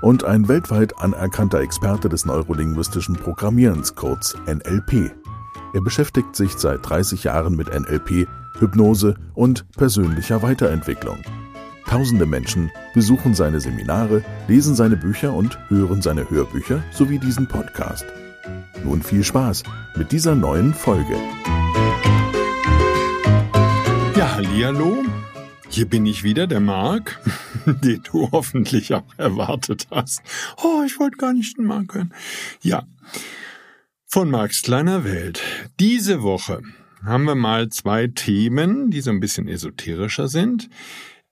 und ein weltweit anerkannter Experte des neurolinguistischen Programmierens, kurz NLP. Er beschäftigt sich seit 30 Jahren mit NLP, Hypnose und persönlicher Weiterentwicklung. Tausende Menschen besuchen seine Seminare, lesen seine Bücher und hören seine Hörbücher sowie diesen Podcast. Nun viel Spaß mit dieser neuen Folge. Ja, hallo. Hier bin ich wieder, der Marc, den du hoffentlich auch erwartet hast. Oh, ich wollte gar nicht den hören. Ja, von Marks kleiner Welt. Diese Woche haben wir mal zwei Themen, die so ein bisschen esoterischer sind.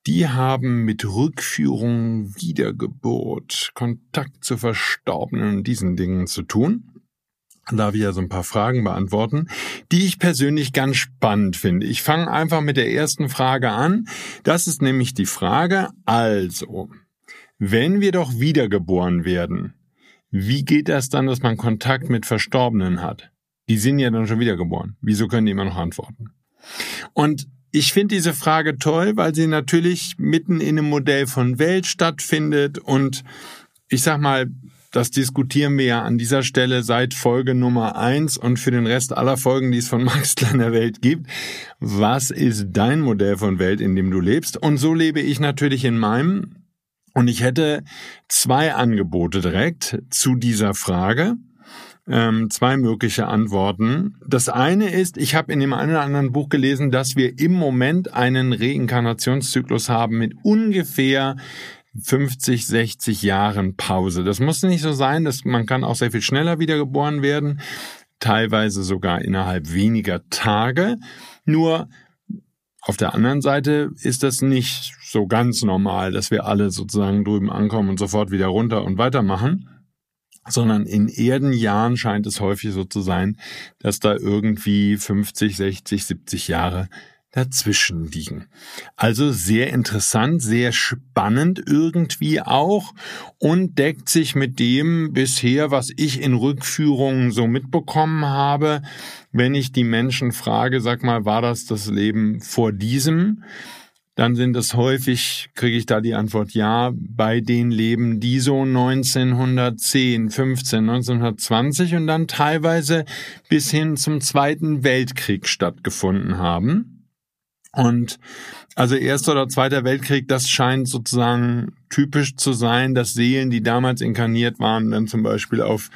Die haben mit Rückführung, Wiedergeburt, Kontakt zu Verstorbenen und diesen Dingen zu tun darf ich ja so ein paar Fragen beantworten, die ich persönlich ganz spannend finde. Ich fange einfach mit der ersten Frage an. Das ist nämlich die Frage, also, wenn wir doch wiedergeboren werden, wie geht das dann, dass man Kontakt mit Verstorbenen hat? Die sind ja dann schon wiedergeboren. Wieso können die immer noch antworten? Und ich finde diese Frage toll, weil sie natürlich mitten in einem Modell von Welt stattfindet und ich sag mal, das diskutieren wir ja an dieser Stelle seit Folge Nummer eins und für den Rest aller Folgen, die es von Max Kleiner Welt gibt. Was ist dein Modell von Welt, in dem du lebst? Und so lebe ich natürlich in meinem. Und ich hätte zwei Angebote direkt zu dieser Frage. Ähm, zwei mögliche Antworten. Das eine ist, ich habe in dem einen oder anderen Buch gelesen, dass wir im Moment einen Reinkarnationszyklus haben mit ungefähr 50, 60 Jahren Pause. Das muss nicht so sein, dass man kann auch sehr viel schneller wiedergeboren werden, teilweise sogar innerhalb weniger Tage. Nur auf der anderen Seite ist das nicht so ganz normal, dass wir alle sozusagen drüben ankommen und sofort wieder runter und weitermachen sondern in Erdenjahren scheint es häufig so zu sein, dass da irgendwie 50, 60, 70 Jahre dazwischen liegen. Also sehr interessant, sehr spannend irgendwie auch und deckt sich mit dem bisher, was ich in Rückführungen so mitbekommen habe. Wenn ich die Menschen frage, sag mal, war das das Leben vor diesem? Dann sind es häufig, kriege ich da die Antwort ja, bei den Leben, die so 1910, 15, 1920 und dann teilweise bis hin zum Zweiten Weltkrieg stattgefunden haben. Und also Erster oder Zweiter Weltkrieg, das scheint sozusagen typisch zu sein, dass Seelen, die damals inkarniert waren, dann zum Beispiel auf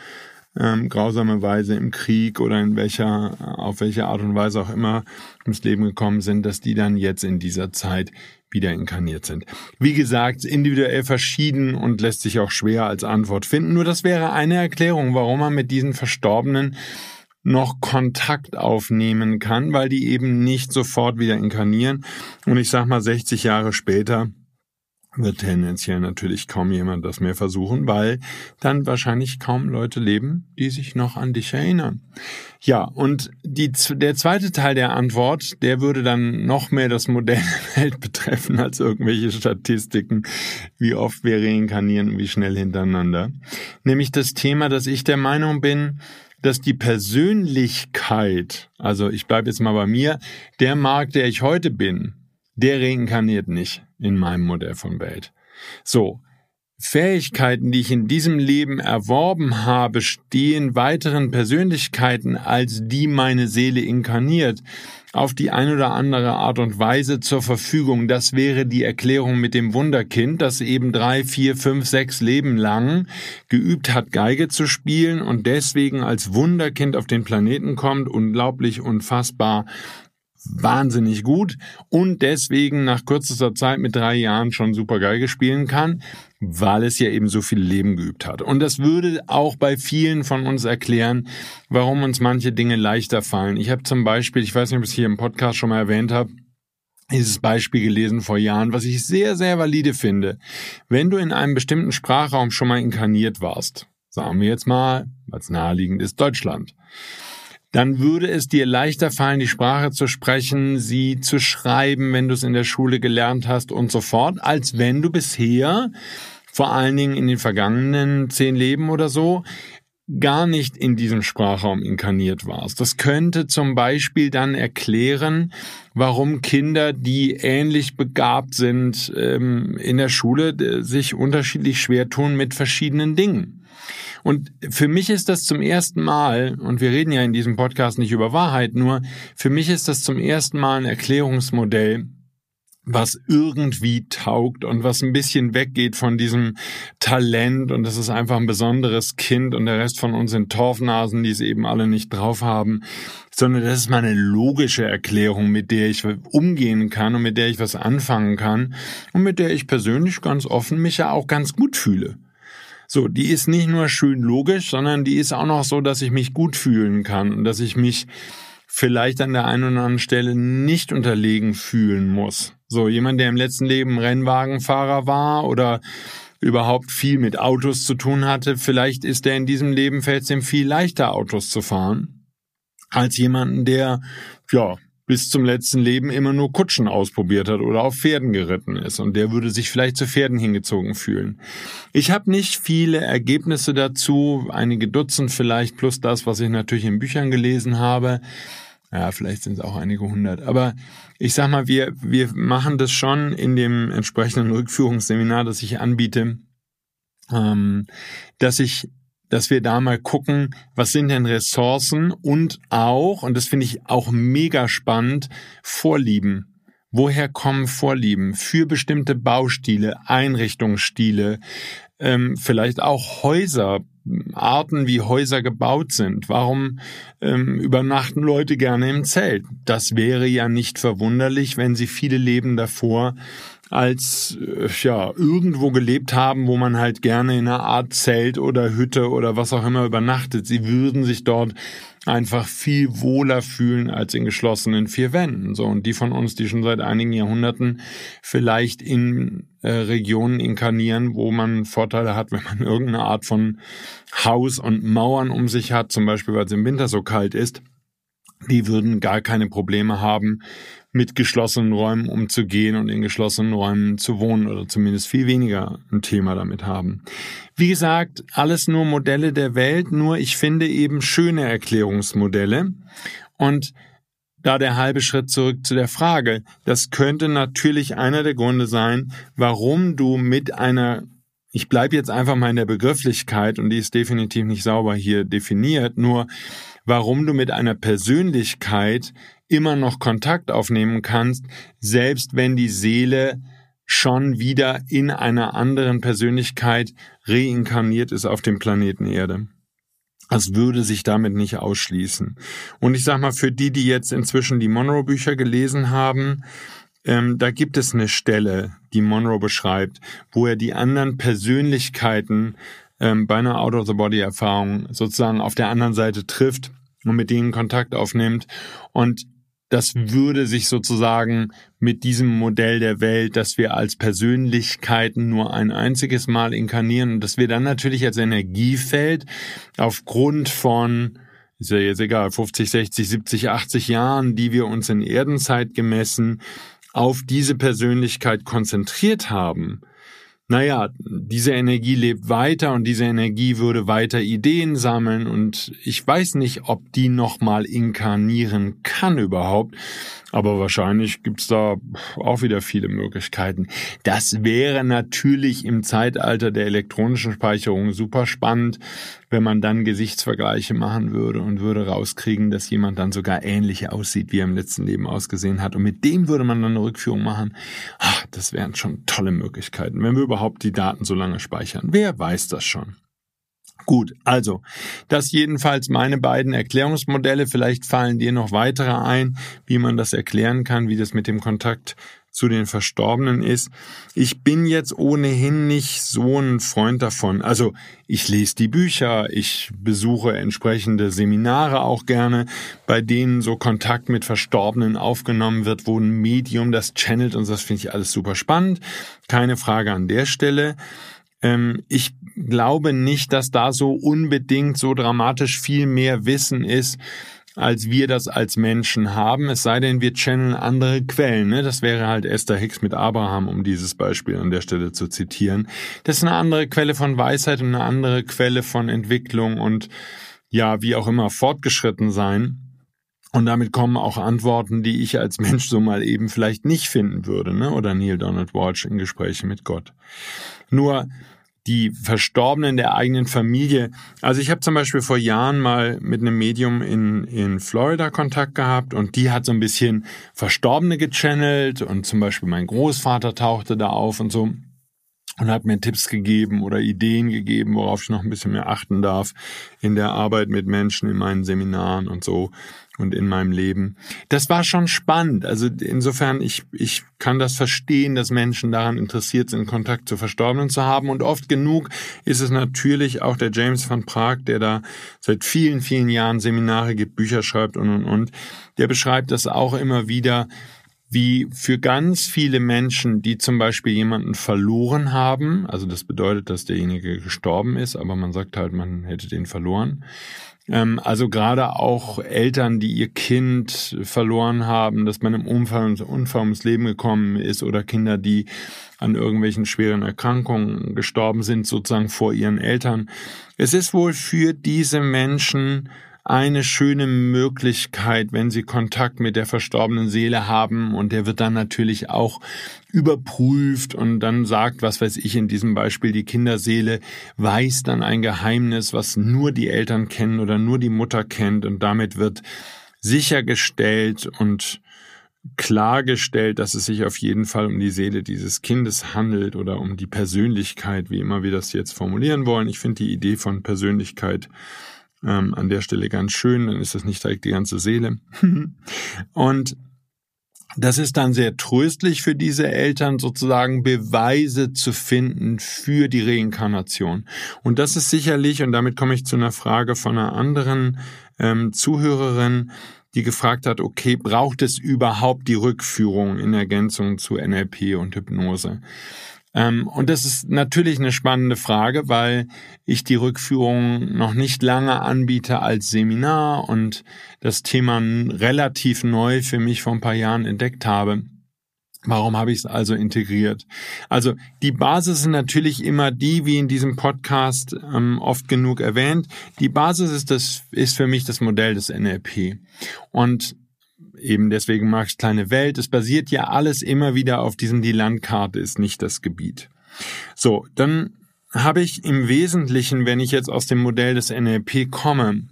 ähm, grausame Weise im Krieg oder in welcher, auf welche Art und Weise auch immer ins Leben gekommen sind, dass die dann jetzt in dieser Zeit wieder inkarniert sind. Wie gesagt, individuell verschieden und lässt sich auch schwer als Antwort finden. Nur das wäre eine Erklärung, warum man mit diesen Verstorbenen noch Kontakt aufnehmen kann, weil die eben nicht sofort wieder inkarnieren. Und ich sag mal, 60 Jahre später wird tendenziell natürlich kaum jemand das mehr versuchen, weil dann wahrscheinlich kaum Leute leben, die sich noch an dich erinnern. Ja, und die, der zweite Teil der Antwort, der würde dann noch mehr das Modell der Welt betreffen als irgendwelche Statistiken, wie oft wir reinkarnieren und wie schnell hintereinander. Nämlich das Thema, dass ich der Meinung bin, dass die Persönlichkeit, also ich bleibe jetzt mal bei mir, der Markt, der ich heute bin, der reinkarniert nicht in meinem Modell von Welt. So, Fähigkeiten, die ich in diesem Leben erworben habe, stehen weiteren Persönlichkeiten, als die meine Seele inkarniert, auf die eine oder andere Art und Weise zur Verfügung. Das wäre die Erklärung mit dem Wunderkind, das eben drei, vier, fünf, sechs Leben lang geübt hat, Geige zu spielen und deswegen als Wunderkind auf den Planeten kommt, unglaublich, unfassbar wahnsinnig gut. Und deswegen nach kürzester Zeit mit drei Jahren schon super Geige spielen kann, weil es ja eben so viel Leben geübt hat. Und das würde auch bei vielen von uns erklären, warum uns manche Dinge leichter fallen. Ich habe zum Beispiel, ich weiß nicht, ob ich es hier im Podcast schon mal erwähnt habe, dieses Beispiel gelesen vor Jahren, was ich sehr, sehr valide finde. Wenn du in einem bestimmten Sprachraum schon mal inkarniert warst, sagen wir jetzt mal, als naheliegend ist Deutschland, dann würde es dir leichter fallen, die Sprache zu sprechen, sie zu schreiben, wenn du es in der Schule gelernt hast und so fort, als wenn du bisher, vor allen Dingen in den vergangenen zehn Leben oder so, gar nicht in diesem Sprachraum inkarniert warst. Das könnte zum Beispiel dann erklären, warum Kinder, die ähnlich begabt sind ähm, in der Schule, sich unterschiedlich schwer tun mit verschiedenen Dingen. Und für mich ist das zum ersten Mal, und wir reden ja in diesem Podcast nicht über Wahrheit, nur für mich ist das zum ersten Mal ein Erklärungsmodell, was irgendwie taugt und was ein bisschen weggeht von diesem Talent und das ist einfach ein besonderes Kind und der Rest von uns sind Torfnasen, die es eben alle nicht drauf haben, sondern das ist mal eine logische Erklärung, mit der ich umgehen kann und mit der ich was anfangen kann und mit der ich persönlich ganz offen mich ja auch ganz gut fühle. So, die ist nicht nur schön logisch, sondern die ist auch noch so, dass ich mich gut fühlen kann und dass ich mich vielleicht an der einen oder anderen Stelle nicht unterlegen fühlen muss. So, jemand, der im letzten Leben Rennwagenfahrer war oder überhaupt viel mit Autos zu tun hatte, vielleicht ist er in diesem Leben fällt es ihm viel leichter, Autos zu fahren, als jemanden, der, ja, bis zum letzten Leben immer nur Kutschen ausprobiert hat oder auf Pferden geritten ist und der würde sich vielleicht zu Pferden hingezogen fühlen. Ich habe nicht viele Ergebnisse dazu, einige Dutzend vielleicht plus das, was ich natürlich in Büchern gelesen habe. Ja, vielleicht sind es auch einige hundert. Aber ich sag mal, wir, wir machen das schon in dem entsprechenden Rückführungsseminar, das ich anbiete, ähm, dass ich dass wir da mal gucken, was sind denn Ressourcen und auch, und das finde ich auch mega spannend, Vorlieben. Woher kommen Vorlieben für bestimmte Baustile, Einrichtungsstile, ähm, vielleicht auch Häuser, Arten, wie Häuser gebaut sind. Warum ähm, übernachten Leute gerne im Zelt? Das wäre ja nicht verwunderlich, wenn sie viele Leben davor als äh, ja irgendwo gelebt haben, wo man halt gerne in einer Art Zelt oder Hütte oder was auch immer übernachtet. Sie würden sich dort einfach viel wohler fühlen als in geschlossenen vier Wänden. So und die von uns, die schon seit einigen Jahrhunderten vielleicht in äh, Regionen inkarnieren, wo man Vorteile hat, wenn man irgendeine Art von Haus und Mauern um sich hat, zum Beispiel weil es im Winter so kalt ist, die würden gar keine Probleme haben, mit geschlossenen Räumen umzugehen und in geschlossenen Räumen zu wohnen oder zumindest viel weniger ein Thema damit haben. Wie gesagt, alles nur Modelle der Welt, nur ich finde eben schöne Erklärungsmodelle und da der halbe Schritt zurück zu der Frage. Das könnte natürlich einer der Gründe sein, warum du mit einer ich bleibe jetzt einfach mal in der Begrifflichkeit und die ist definitiv nicht sauber hier definiert, nur warum du mit einer Persönlichkeit immer noch Kontakt aufnehmen kannst, selbst wenn die Seele schon wieder in einer anderen Persönlichkeit reinkarniert ist auf dem Planeten Erde. Das würde sich damit nicht ausschließen. Und ich sag mal, für die, die jetzt inzwischen die Monroe-Bücher gelesen haben, ähm, da gibt es eine Stelle, die Monroe beschreibt, wo er die anderen Persönlichkeiten ähm, bei einer Out-of-the-Body-Erfahrung sozusagen auf der anderen Seite trifft und mit denen Kontakt aufnimmt. Und das würde sich sozusagen mit diesem Modell der Welt, dass wir als Persönlichkeiten nur ein einziges Mal inkarnieren und dass wir dann natürlich als Energiefeld aufgrund von ist ja jetzt egal, 50, 60, 70, 80 Jahren, die wir uns in Erdenzeit gemessen auf diese Persönlichkeit konzentriert haben, naja, diese Energie lebt weiter und diese Energie würde weiter Ideen sammeln und ich weiß nicht, ob die nochmal inkarnieren kann überhaupt. Aber wahrscheinlich gibt's da auch wieder viele Möglichkeiten. Das wäre natürlich im Zeitalter der elektronischen Speicherung super spannend, wenn man dann Gesichtsvergleiche machen würde und würde rauskriegen, dass jemand dann sogar ähnlich aussieht, wie er im letzten Leben ausgesehen hat. Und mit dem würde man dann eine Rückführung machen. Ach, das wären schon tolle Möglichkeiten, wenn wir überhaupt die Daten so lange speichern. Wer weiß das schon? Gut, also, das jedenfalls meine beiden Erklärungsmodelle. Vielleicht fallen dir noch weitere ein, wie man das erklären kann, wie das mit dem Kontakt zu den Verstorbenen ist. Ich bin jetzt ohnehin nicht so ein Freund davon. Also ich lese die Bücher, ich besuche entsprechende Seminare auch gerne, bei denen so Kontakt mit Verstorbenen aufgenommen wird, wo ein Medium das channelt und das finde ich alles super spannend. Keine Frage an der Stelle. Ähm, ich glaube nicht, dass da so unbedingt so dramatisch viel mehr Wissen ist, als wir das als Menschen haben, es sei denn, wir channeln andere Quellen. Ne? Das wäre halt Esther Hicks mit Abraham, um dieses Beispiel an der Stelle zu zitieren. Das ist eine andere Quelle von Weisheit und eine andere Quelle von Entwicklung und ja, wie auch immer, fortgeschritten sein. Und damit kommen auch Antworten, die ich als Mensch so mal eben vielleicht nicht finden würde, ne? Oder Neil Donald Walsh in Gesprächen mit Gott. Nur die Verstorbenen der eigenen Familie. Also ich habe zum Beispiel vor Jahren mal mit einem Medium in, in Florida Kontakt gehabt und die hat so ein bisschen Verstorbene gechannelt und zum Beispiel mein Großvater tauchte da auf und so und hat mir Tipps gegeben oder Ideen gegeben, worauf ich noch ein bisschen mehr achten darf in der Arbeit mit Menschen, in meinen Seminaren und so und in meinem Leben. Das war schon spannend. Also insofern, ich, ich kann das verstehen, dass Menschen daran interessiert sind, Kontakt zu Verstorbenen zu haben. Und oft genug ist es natürlich auch der James van Prag, der da seit vielen, vielen Jahren Seminare gibt, Bücher schreibt und, und, und. Der beschreibt das auch immer wieder, wie für ganz viele Menschen, die zum Beispiel jemanden verloren haben, also das bedeutet, dass derjenige gestorben ist, aber man sagt halt, man hätte den verloren, also gerade auch Eltern, die ihr Kind verloren haben, dass man im Unfall, Unfall ums Leben gekommen ist oder Kinder, die an irgendwelchen schweren Erkrankungen gestorben sind, sozusagen vor ihren Eltern. Es ist wohl für diese Menschen eine schöne Möglichkeit, wenn sie Kontakt mit der verstorbenen Seele haben und der wird dann natürlich auch überprüft und dann sagt, was weiß ich in diesem Beispiel, die Kinderseele weiß dann ein Geheimnis, was nur die Eltern kennen oder nur die Mutter kennt und damit wird sichergestellt und klargestellt, dass es sich auf jeden Fall um die Seele dieses Kindes handelt oder um die Persönlichkeit, wie immer wir das jetzt formulieren wollen. Ich finde die Idee von Persönlichkeit ähm, an der Stelle ganz schön, dann ist das nicht direkt die ganze Seele. und das ist dann sehr tröstlich für diese Eltern, sozusagen Beweise zu finden für die Reinkarnation. Und das ist sicherlich, und damit komme ich zu einer Frage von einer anderen ähm, Zuhörerin, die gefragt hat, okay, braucht es überhaupt die Rückführung in Ergänzung zu NLP und Hypnose? Ähm, und das ist natürlich eine spannende Frage, weil ich die Rückführung noch nicht lange anbiete als Seminar und das Thema relativ neu für mich vor ein paar Jahren entdeckt habe. Warum habe ich es also integriert? Also die Basis ist natürlich immer die, wie in diesem Podcast ähm, oft genug erwähnt. Die Basis ist das ist für mich das Modell des NLP. Und eben deswegen ich kleine Welt. Es basiert ja alles immer wieder auf diesem, die Landkarte ist nicht das Gebiet. So, dann habe ich im Wesentlichen, wenn ich jetzt aus dem Modell des NLP komme,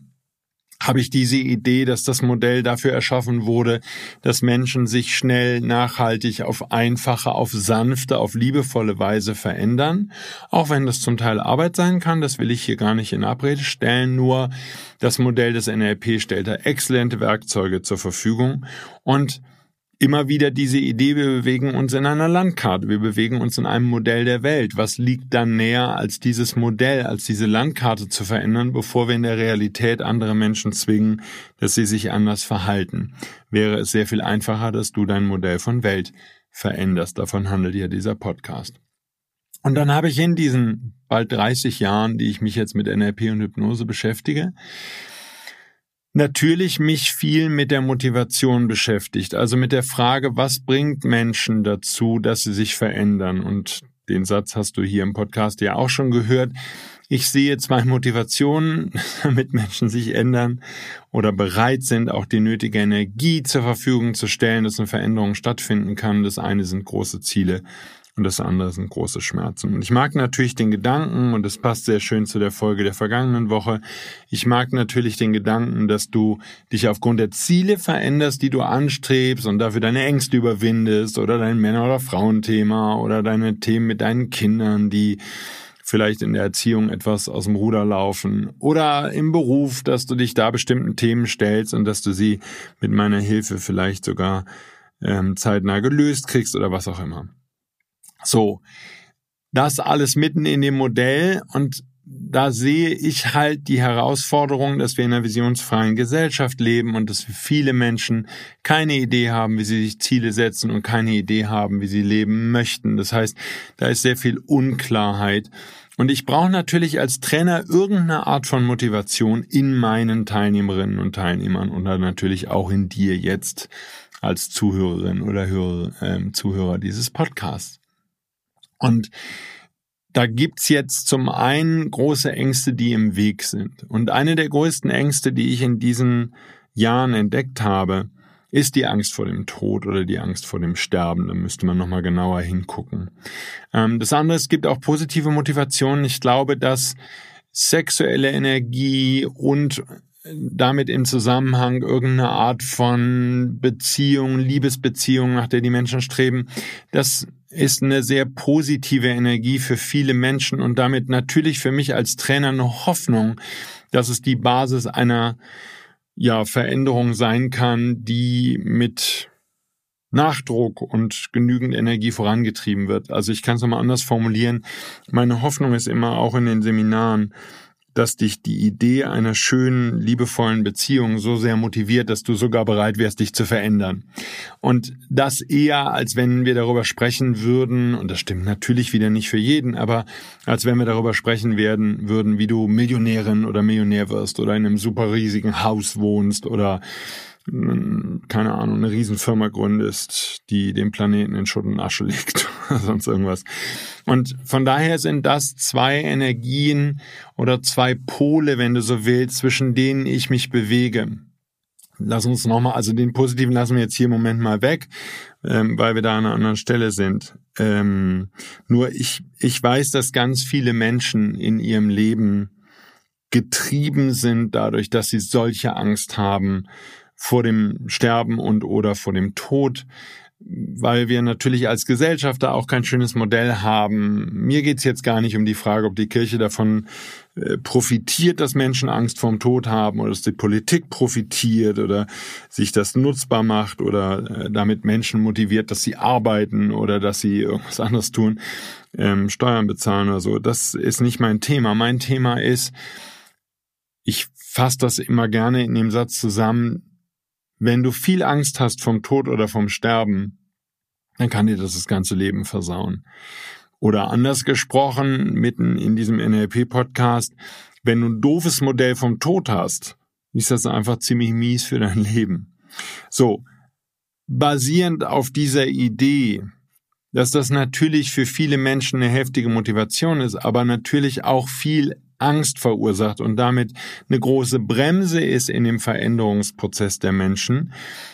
habe ich diese Idee, dass das Modell dafür erschaffen wurde, dass Menschen sich schnell, nachhaltig, auf einfache, auf sanfte, auf liebevolle Weise verändern. Auch wenn das zum Teil Arbeit sein kann, das will ich hier gar nicht in Abrede stellen, nur das Modell des NLP stellt da exzellente Werkzeuge zur Verfügung und immer wieder diese Idee, wir bewegen uns in einer Landkarte, wir bewegen uns in einem Modell der Welt. Was liegt dann näher, als dieses Modell, als diese Landkarte zu verändern, bevor wir in der Realität andere Menschen zwingen, dass sie sich anders verhalten? Wäre es sehr viel einfacher, dass du dein Modell von Welt veränderst. Davon handelt ja dieser Podcast. Und dann habe ich in diesen bald 30 Jahren, die ich mich jetzt mit NLP und Hypnose beschäftige, natürlich mich viel mit der Motivation beschäftigt, also mit der Frage, was bringt Menschen dazu, dass sie sich verändern? Und den Satz hast du hier im Podcast ja auch schon gehört. Ich sehe zwei Motivationen, damit Menschen sich ändern oder bereit sind, auch die nötige Energie zur Verfügung zu stellen, dass eine Veränderung stattfinden kann. Das eine sind große Ziele und das andere sind große Schmerzen. Und ich mag natürlich den Gedanken, und das passt sehr schön zu der Folge der vergangenen Woche, ich mag natürlich den Gedanken, dass du dich aufgrund der Ziele veränderst, die du anstrebst und dafür deine Ängste überwindest oder dein Männer- oder Frauenthema oder deine Themen mit deinen Kindern, die vielleicht in der Erziehung etwas aus dem Ruder laufen oder im Beruf, dass du dich da bestimmten Themen stellst und dass du sie mit meiner Hilfe vielleicht sogar ähm, zeitnah gelöst kriegst oder was auch immer. So, das alles mitten in dem Modell und da sehe ich halt die Herausforderung, dass wir in einer visionsfreien Gesellschaft leben und dass viele Menschen keine Idee haben, wie sie sich Ziele setzen und keine Idee haben, wie sie leben möchten. Das heißt, da ist sehr viel Unklarheit. Und ich brauche natürlich als Trainer irgendeine Art von Motivation in meinen Teilnehmerinnen und Teilnehmern und dann natürlich auch in dir jetzt als Zuhörerin oder Hörer, äh, Zuhörer dieses Podcasts. Und da gibt's jetzt zum einen große Ängste, die im Weg sind. Und eine der größten Ängste, die ich in diesen Jahren entdeckt habe, ist die Angst vor dem Tod oder die Angst vor dem Sterben. Da müsste man nochmal genauer hingucken. Ähm, das andere, es gibt auch positive Motivationen. Ich glaube, dass sexuelle Energie und damit im Zusammenhang irgendeine Art von Beziehung, Liebesbeziehung, nach der die Menschen streben, das ist eine sehr positive Energie für viele Menschen und damit natürlich für mich als Trainer eine Hoffnung, dass es die Basis einer ja, Veränderung sein kann, die mit Nachdruck und genügend Energie vorangetrieben wird. Also ich kann es nochmal anders formulieren. Meine Hoffnung ist immer auch in den Seminaren, dass dich die Idee einer schönen, liebevollen Beziehung so sehr motiviert, dass du sogar bereit wärst, dich zu verändern. Und das eher, als wenn wir darüber sprechen würden, und das stimmt natürlich wieder nicht für jeden, aber als wenn wir darüber sprechen werden würden, wie du Millionärin oder Millionär wirst oder in einem super riesigen Haus wohnst oder keine Ahnung, eine Riesenfirma gründest, die den Planeten in Schutt und Asche legt oder sonst irgendwas. Und von daher sind das zwei Energien oder zwei Pole, wenn du so willst, zwischen denen ich mich bewege. Lass uns nochmal, also den positiven lassen wir jetzt hier im Moment mal weg, ähm, weil wir da an einer anderen Stelle sind. Ähm, nur ich, ich weiß, dass ganz viele Menschen in ihrem Leben getrieben sind dadurch, dass sie solche Angst haben, vor dem Sterben und oder vor dem Tod, weil wir natürlich als Gesellschaft da auch kein schönes Modell haben. Mir geht's jetzt gar nicht um die Frage, ob die Kirche davon äh, profitiert, dass Menschen Angst vorm Tod haben oder dass die Politik profitiert oder sich das nutzbar macht oder äh, damit Menschen motiviert, dass sie arbeiten oder dass sie irgendwas anderes tun, ähm, Steuern bezahlen oder so. Das ist nicht mein Thema. Mein Thema ist, ich fasse das immer gerne in dem Satz zusammen, wenn du viel Angst hast vom Tod oder vom Sterben, dann kann dir das das ganze Leben versauen. Oder anders gesprochen, mitten in diesem NLP-Podcast, wenn du ein doofes Modell vom Tod hast, ist das einfach ziemlich mies für dein Leben. So, basierend auf dieser Idee, dass das natürlich für viele Menschen eine heftige Motivation ist, aber natürlich auch viel Angst verursacht und damit eine große Bremse ist in dem Veränderungsprozess der Menschen,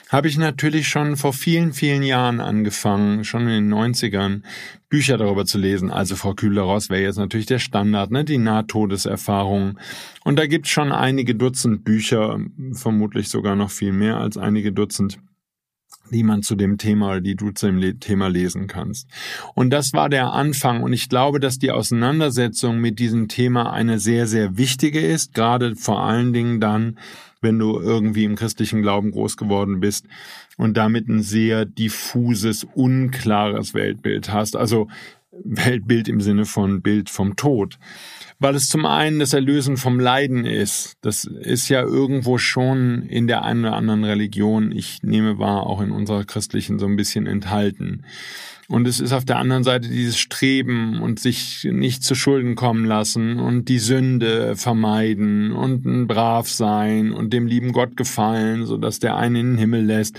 habe ich natürlich schon vor vielen, vielen Jahren angefangen, schon in den 90ern, Bücher darüber zu lesen. Also Frau Kühler-Ross wäre jetzt natürlich der Standard, ne? die Nahtodeserfahrung. Und da gibt es schon einige Dutzend Bücher, vermutlich sogar noch viel mehr als einige Dutzend die man zu dem Thema die du zu dem Thema lesen kannst. Und das war der Anfang. Und ich glaube, dass die Auseinandersetzung mit diesem Thema eine sehr, sehr wichtige ist, gerade vor allen Dingen dann, wenn du irgendwie im christlichen Glauben groß geworden bist und damit ein sehr diffuses, unklares Weltbild hast. Also Weltbild im Sinne von Bild vom Tod weil es zum einen das Erlösen vom Leiden ist. Das ist ja irgendwo schon in der einen oder anderen Religion, ich nehme wahr, auch in unserer christlichen so ein bisschen enthalten. Und es ist auf der anderen Seite dieses Streben und sich nicht zu Schulden kommen lassen und die Sünde vermeiden und ein brav sein und dem lieben Gott gefallen, so dass der einen in den Himmel lässt.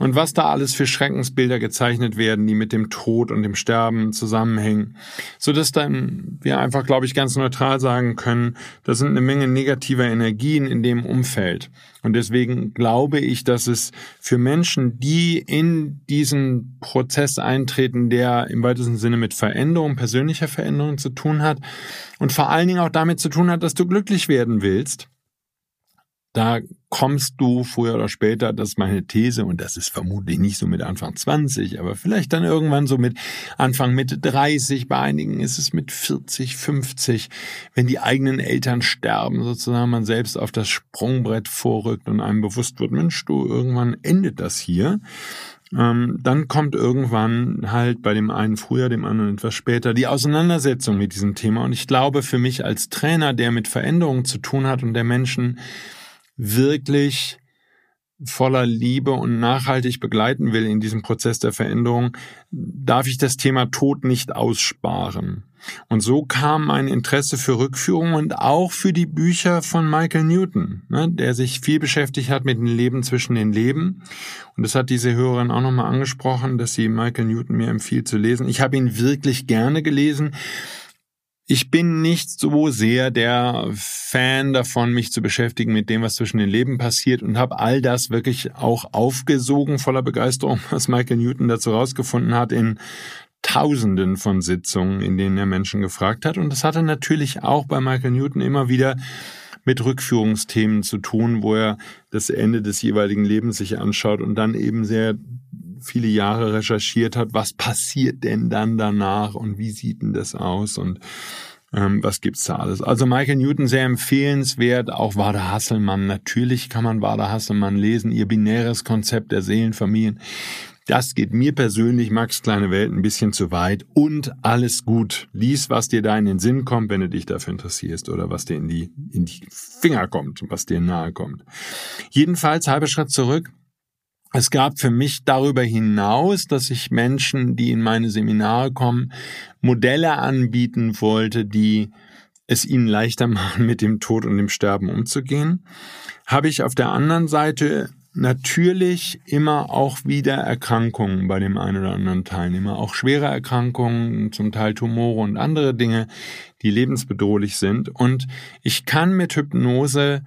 Und was da alles für Schreckensbilder gezeichnet werden, die mit dem Tod und dem Sterben zusammenhängen, so dass dann wir einfach, glaube ich, ganz neutral sagen können, da sind eine Menge negativer Energien in dem Umfeld. Und deswegen glaube ich, dass es für Menschen, die in diesen Prozess eintreten, der im weitesten Sinne mit Veränderung, persönlicher Veränderung zu tun hat und vor allen Dingen auch damit zu tun hat, dass du glücklich werden willst, da kommst du früher oder später, das ist meine These, und das ist vermutlich nicht so mit Anfang 20, aber vielleicht dann irgendwann so mit Anfang Mitte 30, bei einigen ist es mit 40, 50, wenn die eigenen Eltern sterben, sozusagen man selbst auf das Sprungbrett vorrückt und einem bewusst wird, Mensch, du, irgendwann endet das hier. ähm, dann kommt irgendwann halt bei dem einen früher, dem anderen etwas später die Auseinandersetzung mit diesem Thema. Und ich glaube, für mich als Trainer, der mit Veränderungen zu tun hat und der Menschen wirklich voller Liebe und nachhaltig begleiten will in diesem Prozess der Veränderung, darf ich das Thema Tod nicht aussparen. Und so kam mein Interesse für Rückführung und auch für die Bücher von Michael Newton, ne, der sich viel beschäftigt hat mit dem Leben zwischen den Leben. Und das hat diese Hörerin auch nochmal angesprochen, dass sie Michael Newton mir empfiehlt zu lesen. Ich habe ihn wirklich gerne gelesen. Ich bin nicht so sehr der Fan davon, mich zu beschäftigen mit dem, was zwischen den Leben passiert und habe all das wirklich auch aufgesogen voller Begeisterung, was Michael Newton dazu rausgefunden hat in Tausenden von Sitzungen, in denen er Menschen gefragt hat. Und das hatte natürlich auch bei Michael Newton immer wieder mit Rückführungsthemen zu tun, wo er das Ende des jeweiligen Lebens sich anschaut und dann eben sehr viele Jahre recherchiert hat, was passiert denn dann danach und wie sieht denn das aus und ähm, was gibt's da alles. Also Michael Newton sehr empfehlenswert, auch Wada Hasselmann. Natürlich kann man Wada Hasselmann lesen, ihr binäres Konzept der Seelenfamilien. Das geht mir persönlich, Max Kleine Welt, ein bisschen zu weit. Und alles gut. Lies, was dir da in den Sinn kommt, wenn du dich dafür interessierst oder was dir in die, in die Finger kommt, was dir nahe kommt. Jedenfalls, halber Schritt zurück. Es gab für mich darüber hinaus, dass ich Menschen, die in meine Seminare kommen, Modelle anbieten wollte, die es ihnen leichter machen, mit dem Tod und dem Sterben umzugehen, habe ich auf der anderen Seite natürlich immer auch wieder Erkrankungen bei dem einen oder anderen Teilnehmer, auch schwere Erkrankungen, zum Teil Tumore und andere Dinge, die lebensbedrohlich sind. Und ich kann mit Hypnose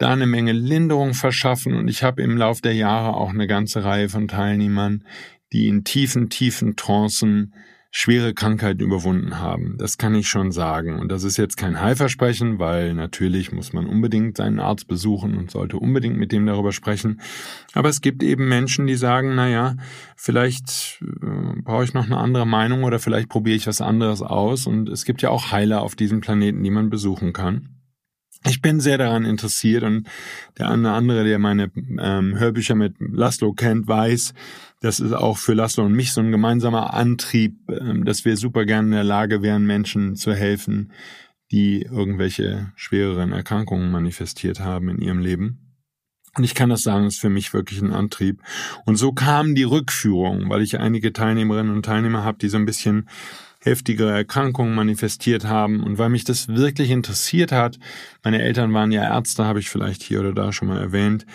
da eine Menge Linderung verschaffen und ich habe im Lauf der Jahre auch eine ganze Reihe von Teilnehmern, die in tiefen, tiefen Trancen schwere Krankheiten überwunden haben. Das kann ich schon sagen. Und das ist jetzt kein Heilversprechen, weil natürlich muss man unbedingt seinen Arzt besuchen und sollte unbedingt mit dem darüber sprechen. Aber es gibt eben Menschen, die sagen, na ja, vielleicht äh, brauche ich noch eine andere Meinung oder vielleicht probiere ich was anderes aus. Und es gibt ja auch Heiler auf diesem Planeten, die man besuchen kann. Ich bin sehr daran interessiert und der eine andere, der meine ähm, Hörbücher mit Laszlo kennt, weiß, das ist auch für Laszlo und mich so ein gemeinsamer Antrieb, ähm, dass wir super gerne in der Lage wären, Menschen zu helfen, die irgendwelche schwereren Erkrankungen manifestiert haben in ihrem Leben. Und ich kann das sagen, ist für mich wirklich ein Antrieb. Und so kam die Rückführung, weil ich einige Teilnehmerinnen und Teilnehmer habe, die so ein bisschen heftigere Erkrankungen manifestiert haben. Und weil mich das wirklich interessiert hat, meine Eltern waren ja Ärzte, habe ich vielleicht hier oder da schon mal erwähnt,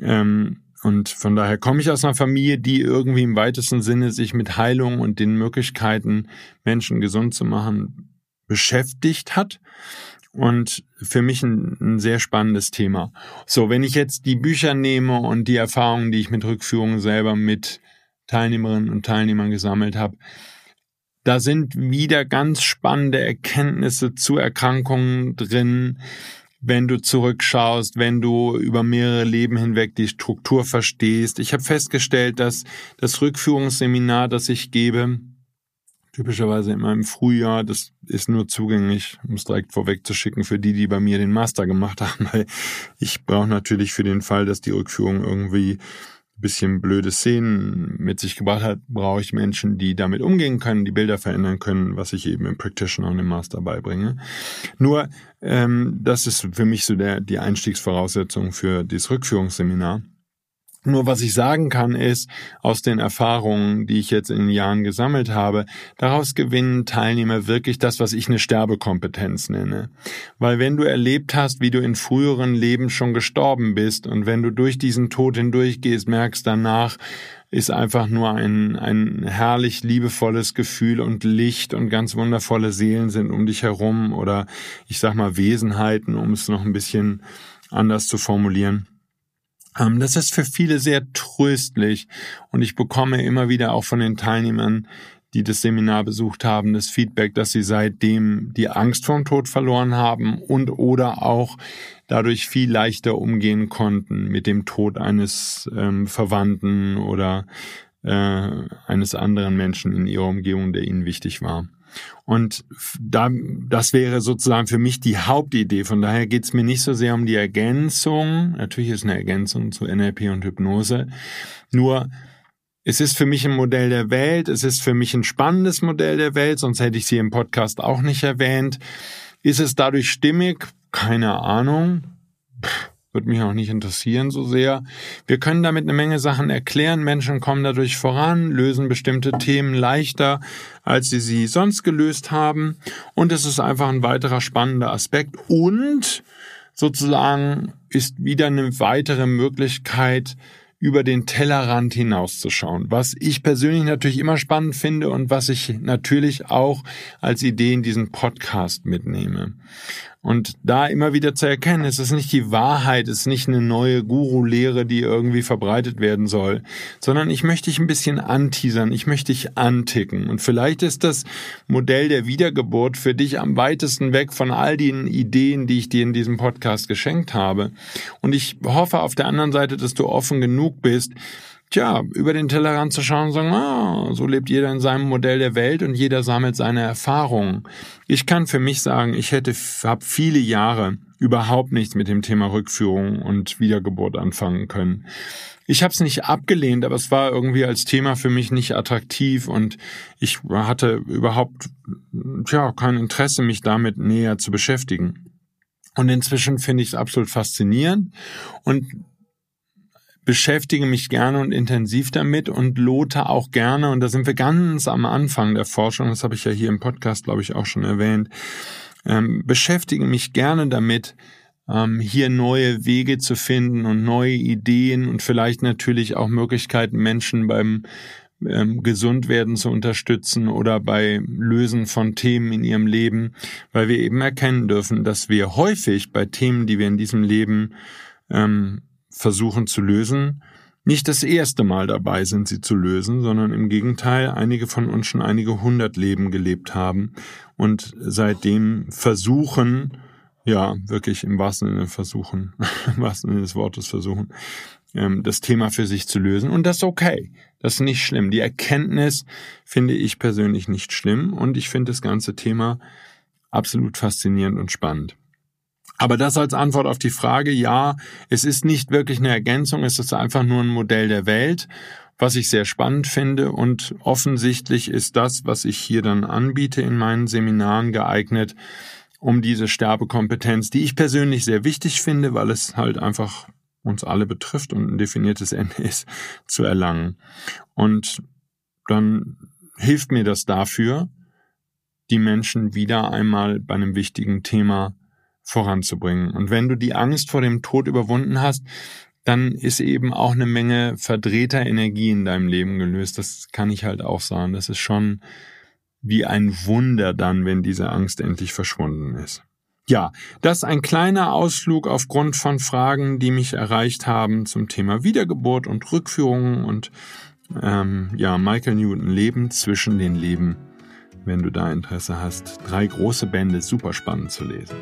ähm, und von daher komme ich aus einer Familie, die irgendwie im weitesten Sinne sich mit Heilung und den Möglichkeiten, Menschen gesund zu machen, beschäftigt hat. Und für mich ein, ein, sehr spannendes Thema. So, wenn ich jetzt die Bücher nehme und die Erfahrungen, die ich mit Rückführungen selber mit Teilnehmerinnen und Teilnehmern gesammelt habe, da sind wieder ganz spannende Erkenntnisse zu Erkrankungen drin, wenn du zurückschaust, wenn du über mehrere Leben hinweg die Struktur verstehst. Ich habe festgestellt, dass das Rückführungsseminar, das ich gebe, typischerweise immer im Frühjahr, das ist nur zugänglich, um es direkt vorweg zu schicken, für die, die bei mir den Master gemacht haben, weil ich brauche natürlich für den Fall, dass die Rückführung irgendwie bisschen blöde Szenen mit sich gebracht hat, brauche ich Menschen, die damit umgehen können, die Bilder verändern können, was ich eben im Practitioner und im Master beibringe. Nur, ähm, das ist für mich so der, die Einstiegsvoraussetzung für dieses Rückführungsseminar. Nur was ich sagen kann, ist, aus den Erfahrungen, die ich jetzt in den Jahren gesammelt habe, daraus gewinnen Teilnehmer wirklich das, was ich eine Sterbekompetenz nenne. Weil wenn du erlebt hast, wie du in früheren Leben schon gestorben bist und wenn du durch diesen Tod hindurchgehst, merkst danach, ist einfach nur ein, ein herrlich liebevolles Gefühl und Licht und ganz wundervolle Seelen sind um dich herum oder ich sag mal Wesenheiten, um es noch ein bisschen anders zu formulieren. Ähm, das ist für viele sehr tröstlich und ich bekomme immer wieder auch von den Teilnehmern, die das Seminar besucht haben, das Feedback, dass sie seitdem die Angst vorm Tod verloren haben und oder auch dadurch viel leichter umgehen konnten mit dem Tod eines ähm, Verwandten oder äh, eines anderen Menschen in ihrer Umgebung, der ihnen wichtig war. Und da, das wäre sozusagen für mich die Hauptidee. Von daher geht es mir nicht so sehr um die Ergänzung. Natürlich ist eine Ergänzung zu NLP und Hypnose. Nur es ist für mich ein Modell der Welt, es ist für mich ein spannendes Modell der Welt, sonst hätte ich sie im Podcast auch nicht erwähnt. Ist es dadurch stimmig? Keine Ahnung. Pff würde mich auch nicht interessieren so sehr. Wir können damit eine Menge Sachen erklären. Menschen kommen dadurch voran, lösen bestimmte Themen leichter, als sie sie sonst gelöst haben. Und es ist einfach ein weiterer spannender Aspekt. Und sozusagen ist wieder eine weitere Möglichkeit, über den Tellerrand hinauszuschauen, was ich persönlich natürlich immer spannend finde und was ich natürlich auch als Idee in diesen Podcast mitnehme. Und da immer wieder zu erkennen, es ist nicht die Wahrheit, es ist nicht eine neue Guru-Lehre, die irgendwie verbreitet werden soll, sondern ich möchte dich ein bisschen anteasern, ich möchte dich anticken. Und vielleicht ist das Modell der Wiedergeburt für dich am weitesten weg von all den Ideen, die ich dir in diesem Podcast geschenkt habe. Und ich hoffe auf der anderen Seite, dass du offen genug bist, tja, über den Tellerrand zu schauen und sagen, ah, so lebt jeder in seinem Modell der Welt und jeder sammelt seine Erfahrungen. Ich kann für mich sagen, ich hätte, habe viele Jahre überhaupt nichts mit dem Thema Rückführung und Wiedergeburt anfangen können. Ich habe es nicht abgelehnt, aber es war irgendwie als Thema für mich nicht attraktiv und ich hatte überhaupt tja, kein Interesse, mich damit näher zu beschäftigen. Und inzwischen finde ich es absolut faszinierend und beschäftige mich gerne und intensiv damit und lote auch gerne, und da sind wir ganz am Anfang der Forschung, das habe ich ja hier im Podcast, glaube ich, auch schon erwähnt, ähm, beschäftige mich gerne damit, ähm, hier neue Wege zu finden und neue Ideen und vielleicht natürlich auch Möglichkeiten, Menschen beim ähm, Gesundwerden zu unterstützen oder bei Lösen von Themen in ihrem Leben, weil wir eben erkennen dürfen, dass wir häufig bei Themen, die wir in diesem Leben ähm, versuchen zu lösen, nicht das erste Mal dabei sind, sie zu lösen, sondern im Gegenteil einige von uns schon einige hundert Leben gelebt haben und seitdem versuchen, ja, wirklich im wahrsten Sinne versuchen, im wahrsten Sinne des Wortes versuchen, ähm, das Thema für sich zu lösen. Und das ist okay. Das ist nicht schlimm. Die Erkenntnis finde ich persönlich nicht schlimm und ich finde das ganze Thema absolut faszinierend und spannend. Aber das als Antwort auf die Frage, ja, es ist nicht wirklich eine Ergänzung, es ist einfach nur ein Modell der Welt, was ich sehr spannend finde und offensichtlich ist das, was ich hier dann anbiete in meinen Seminaren geeignet, um diese Sterbekompetenz, die ich persönlich sehr wichtig finde, weil es halt einfach uns alle betrifft und ein definiertes Ende ist, zu erlangen. Und dann hilft mir das dafür, die Menschen wieder einmal bei einem wichtigen Thema voranzubringen. Und wenn du die Angst vor dem Tod überwunden hast, dann ist eben auch eine Menge verdrehter Energie in deinem Leben gelöst. Das kann ich halt auch sagen. Das ist schon wie ein Wunder dann, wenn diese Angst endlich verschwunden ist. Ja, das ist ein kleiner Ausflug aufgrund von Fragen, die mich erreicht haben zum Thema Wiedergeburt und Rückführungen und ähm, ja, Michael Newton Leben zwischen den Leben wenn du da Interesse hast. Drei große Bände, super spannend zu lesen.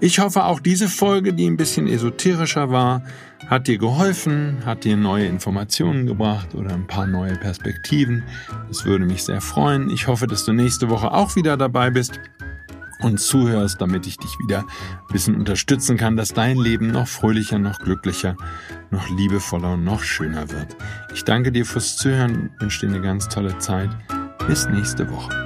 Ich hoffe, auch diese Folge, die ein bisschen esoterischer war, hat dir geholfen, hat dir neue Informationen gebracht oder ein paar neue Perspektiven. Das würde mich sehr freuen. Ich hoffe, dass du nächste Woche auch wieder dabei bist und zuhörst, damit ich dich wieder ein bisschen unterstützen kann, dass dein Leben noch fröhlicher, noch glücklicher, noch liebevoller und noch schöner wird. Ich danke dir fürs Zuhören, wünsche dir eine ganz tolle Zeit. Bis nächste Woche.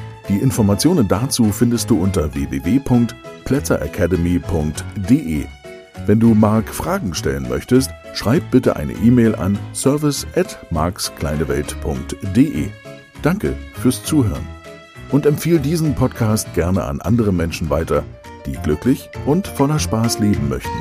Die Informationen dazu findest du unter www.markskleinewelt.de plätzeracademy.de. Wenn du Marc Fragen stellen möchtest, schreib bitte eine E-Mail an service at markskleinewelt.de. Danke fürs Zuhören und empfehle diesen Podcast gerne an andere Menschen weiter, die glücklich und voller Spaß leben möchten.